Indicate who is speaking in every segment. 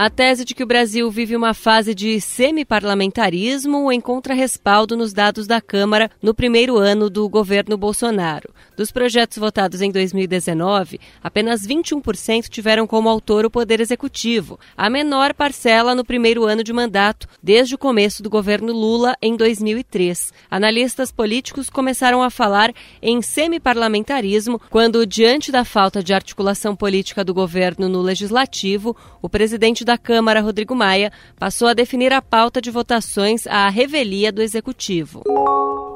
Speaker 1: A tese de que o Brasil vive uma fase de semi-parlamentarismo encontra respaldo nos dados da Câmara no primeiro ano do governo Bolsonaro. Dos projetos votados em 2019, apenas 21% tiveram como autor o Poder Executivo, a menor parcela no primeiro ano de mandato desde o começo do governo Lula em 2003. Analistas políticos começaram a falar em semi-parlamentarismo quando, diante da falta de articulação política do governo no legislativo, o presidente da Câmara, Rodrigo Maia, passou a definir a pauta de votações à revelia do Executivo.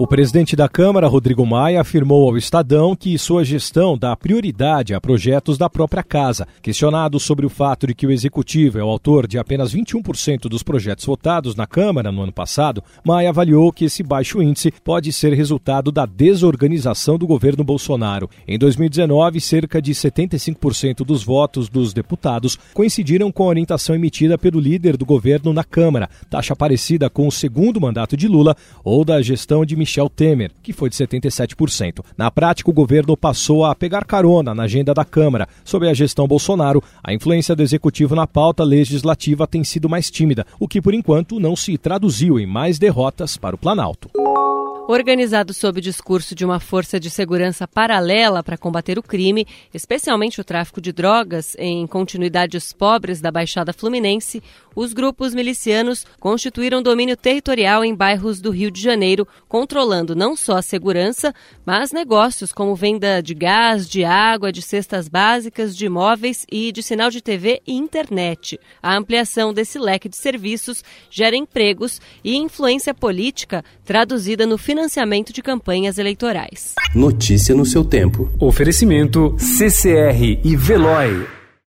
Speaker 2: O presidente da Câmara, Rodrigo Maia, afirmou ao Estadão que sua gestão dá prioridade a projetos da própria casa. Questionado sobre o fato de que o executivo é o autor de apenas 21% dos projetos votados na Câmara no ano passado, Maia avaliou que esse baixo índice pode ser resultado da desorganização do governo Bolsonaro. Em 2019, cerca de 75% dos votos dos deputados coincidiram com a orientação emitida pelo líder do governo na Câmara, taxa parecida com o segundo mandato de Lula ou da gestão de Michel Temer, que foi de 77%. Na prática, o governo passou a pegar carona na agenda da Câmara. Sob a gestão Bolsonaro, a influência do executivo na pauta legislativa tem sido mais tímida, o que por enquanto não se traduziu em mais derrotas para o Planalto.
Speaker 1: Organizado sob o discurso de uma força de segurança paralela para combater o crime, especialmente o tráfico de drogas, em continuidades pobres da Baixada Fluminense, os grupos milicianos constituíram domínio territorial em bairros do Rio de Janeiro, controlando não só a segurança, mas negócios como venda de gás, de água, de cestas básicas, de imóveis e de sinal de TV e internet. A ampliação desse leque de serviços gera empregos e influência política traduzida no financiamento financiamento de campanhas eleitorais.
Speaker 3: Notícia no seu tempo.
Speaker 4: Oferecimento CCR e Veloy.